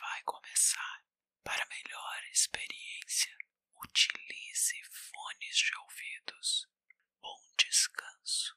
vai começar. Para melhor experiência, utilize fones de ouvidos. Bom descanso.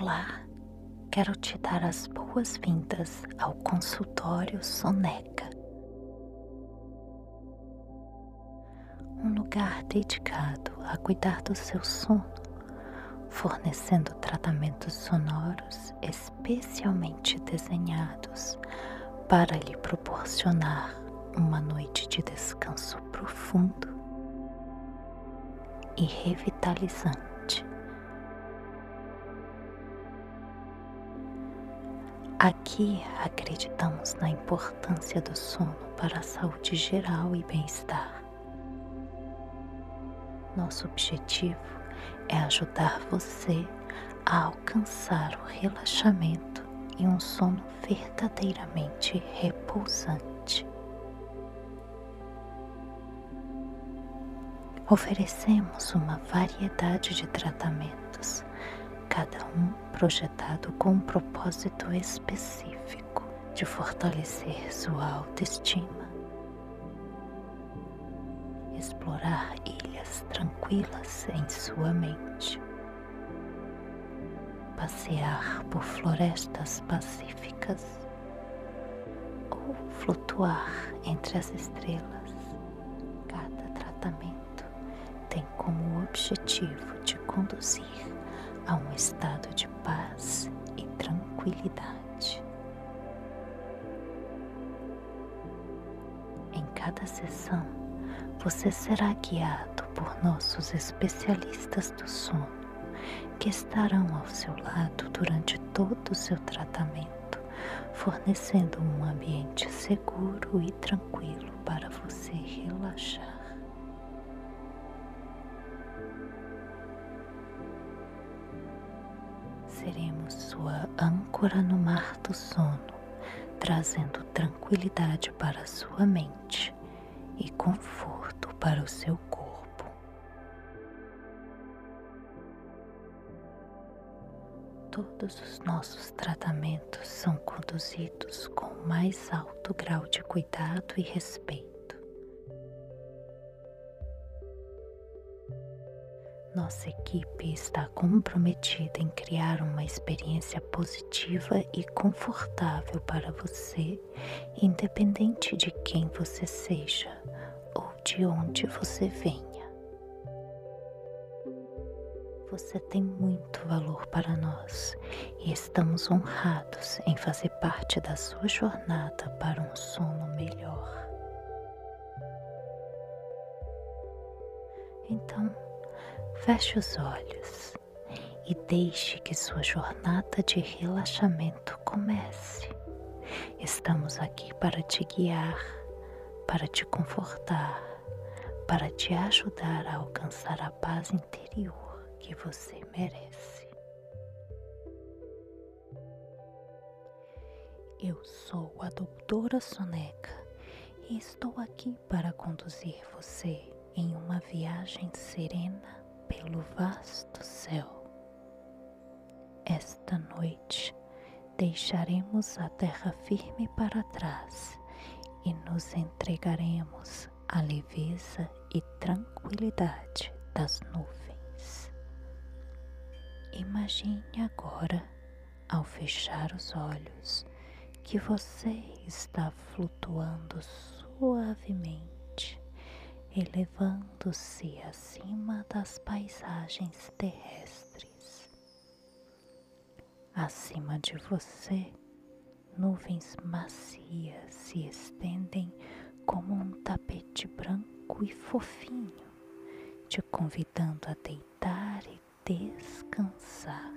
Olá, quero te dar as boas-vindas ao consultório Soneca. Um lugar dedicado a cuidar do seu sono, fornecendo tratamentos sonoros especialmente desenhados para lhe proporcionar uma noite de descanso profundo e revitalizante. Aqui acreditamos na importância do sono para a saúde geral e bem-estar. Nosso objetivo é ajudar você a alcançar o relaxamento e um sono verdadeiramente repousante. Oferecemos uma variedade de tratamentos, cada um projetado com um propósito específico de fortalecer sua autoestima, explorar ilhas tranquilas em sua mente, passear por florestas pacíficas ou flutuar entre as estrelas. Cada tratamento tem como objetivo te conduzir a um estado de paz e tranquilidade. Em cada sessão, você será guiado por nossos especialistas do sono, que estarão ao seu lado durante todo o seu tratamento, fornecendo um ambiente seguro e tranquilo para você relaxar. Seremos sua âncora no mar do sono, trazendo tranquilidade para a sua mente e conforto para o seu corpo. Todos os nossos tratamentos são conduzidos com o mais alto grau de cuidado e respeito Nossa equipe está comprometida em criar uma experiência positiva e confortável para você, independente de quem você seja ou de onde você venha. Você tem muito valor para nós e estamos honrados em fazer parte da sua jornada para um sono melhor. Então, Feche os olhos e deixe que sua jornada de relaxamento comece. Estamos aqui para te guiar, para te confortar, para te ajudar a alcançar a paz interior que você merece. Eu sou a doutora Soneca e estou aqui para conduzir você em uma viagem serena pelo vasto céu. Esta noite deixaremos a terra firme para trás e nos entregaremos à leveza e tranquilidade das nuvens. Imagine agora, ao fechar os olhos, que você está flutuando suavemente elevando-se acima das paisagens terrestres. Acima de você, nuvens macias se estendem como um tapete branco e fofinho, te convidando a deitar e descansar.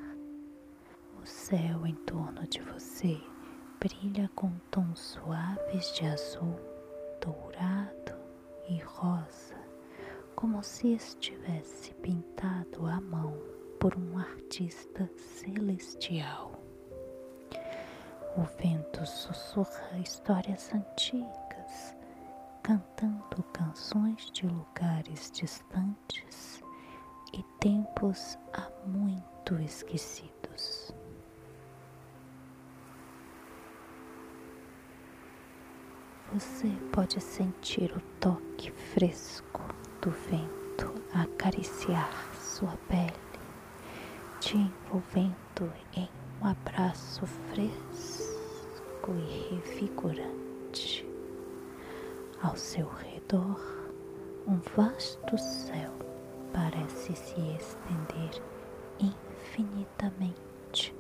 O céu em torno de você brilha com tons suaves de azul, dourado e rosa, como se estivesse pintado à mão por um artista celestial. O vento sussurra histórias antigas, cantando canções de lugares distantes e tempos há muito esquecidos. Você pode sentir o toque fresco do vento acariciar sua pele, te envolvendo em um abraço fresco e revigorante. Ao seu redor, um vasto céu parece se estender infinitamente,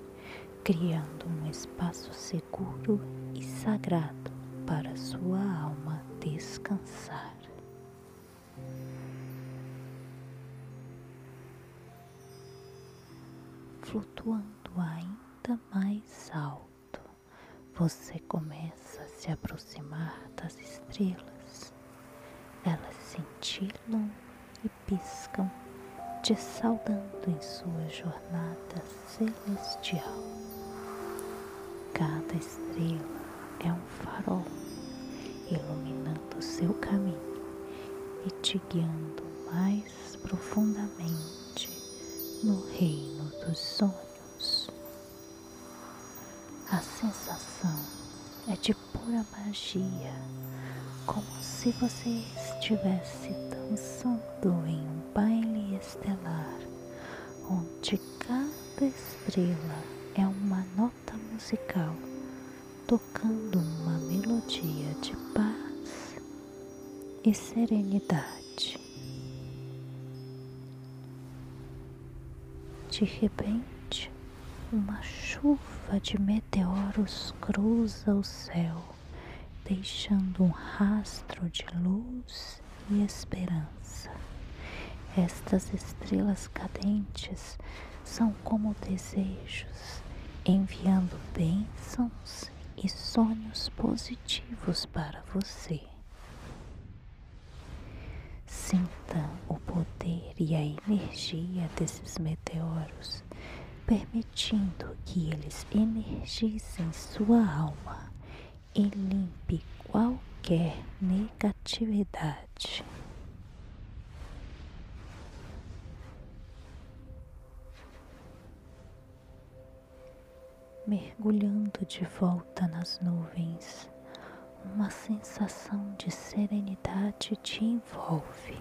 criando um espaço seguro e sagrado para sua alma descansar. Flutuando ainda mais alto, você começa a se aproximar das estrelas. Elas cintilam e piscam, te saudando em sua jornada celestial. Cada estrela é um farol iluminando seu caminho e te guiando mais profundamente no reino dos sonhos. A sensação é de pura magia, como se você estivesse dançando em um baile estelar, onde cada estrela é uma nota musical tocando uma melodia de paz e serenidade. De repente, uma chuva de meteoros cruza o céu, deixando um rastro de luz e esperança. Estas estrelas cadentes são como desejos, enviando bênçãos e sonhos positivos para você. Sinta o poder e a energia desses meteoros, permitindo que eles energizem sua alma e limpe qualquer negatividade. Mergulhando de volta nas nuvens, uma sensação de serenidade te envolve.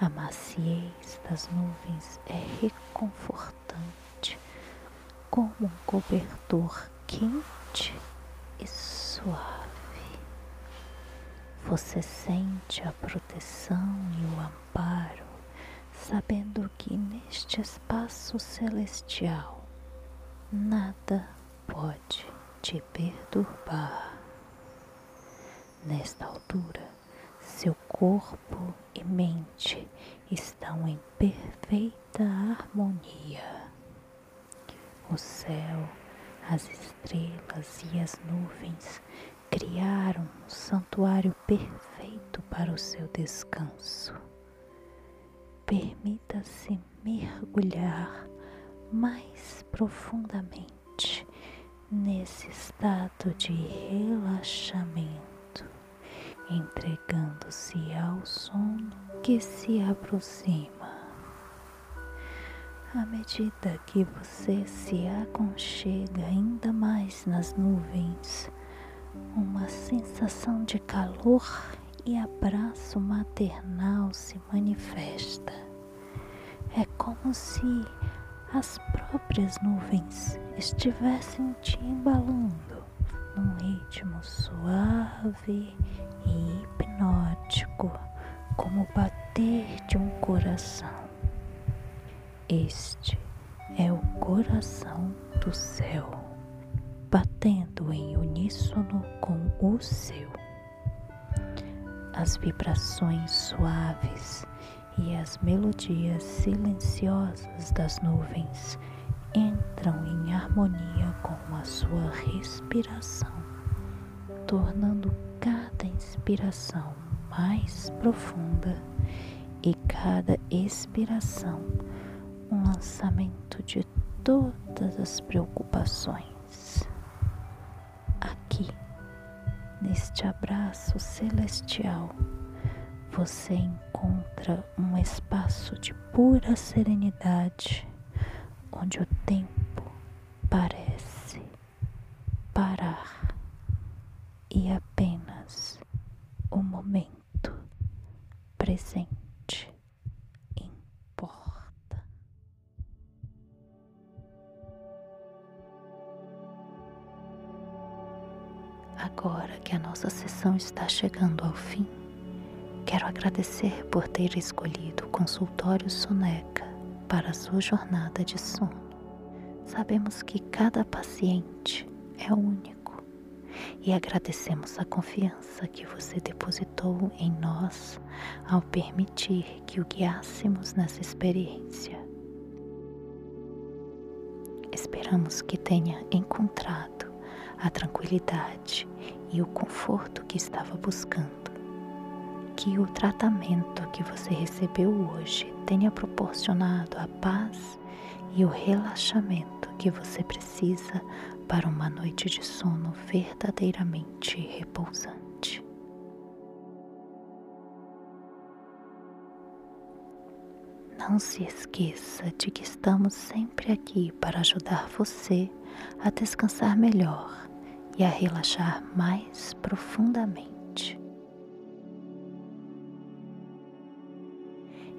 A maciez das nuvens é reconfortante, como um cobertor quente e suave. Você sente a proteção e o amparo, sabendo que neste espaço celestial nada pode te perturbar. Nesta altura, seu corpo e mente estão em perfeita harmonia. O céu, as estrelas e as nuvens criaram um santuário perfeito para o seu descanso. Permita-se mergulhar mais profundamente nesse estado de relaxamento, entregando-se ao sono que se aproxima. À medida que você se aconchega ainda mais nas nuvens, uma sensação de calor e abraço maternal se manifesta. É como se as próprias nuvens estivessem te embalando num ritmo suave e hipnótico, como o bater de um coração. Este é o coração do céu, batendo em uníssono com o seu. As vibrações suaves e as melodias silenciosas das nuvens entram em harmonia com a sua respiração, tornando cada inspiração mais profunda e cada expiração um lançamento de todas as preocupações. Aqui, neste abraço celestial, você encontra um espaço de pura serenidade, onde o tempo parece parar e apenas o momento presente importa. Agora que a nossa sessão está chegando ao fim, quero agradecer por ter escolhido o consultório Soneca para sua jornada de sono. Sabemos que cada paciente é único e agradecemos a confiança que você depositou em nós ao permitir que o guiássemos nessa experiência. Esperamos que tenha encontrado a tranquilidade e o conforto que estava buscando. Que o tratamento que você recebeu hoje tenha proporcionado a paz e o relaxamento que você precisa para uma noite de sono verdadeiramente repousante. Não se esqueça de que estamos sempre aqui para ajudar você a descansar melhor e a relaxar mais profundamente.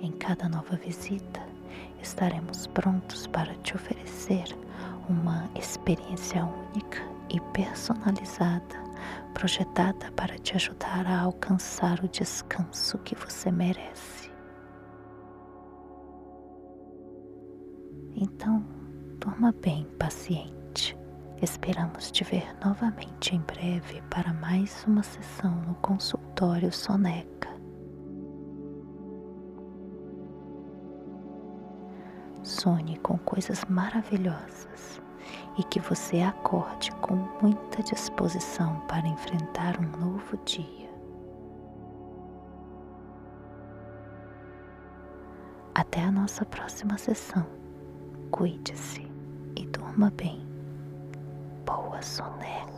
Em cada nova visita, estaremos prontos para te oferecer uma experiência única e personalizada, projetada para te ajudar a alcançar o descanso que você merece. Então, durma bem, paciente. Esperamos te ver novamente em breve para mais uma sessão no consultório Soneca. Sonhe com coisas maravilhosas e que você acorde com muita disposição para enfrentar um novo dia. Até a nossa próxima sessão. Cuide-se e durma bem. Boa soneca.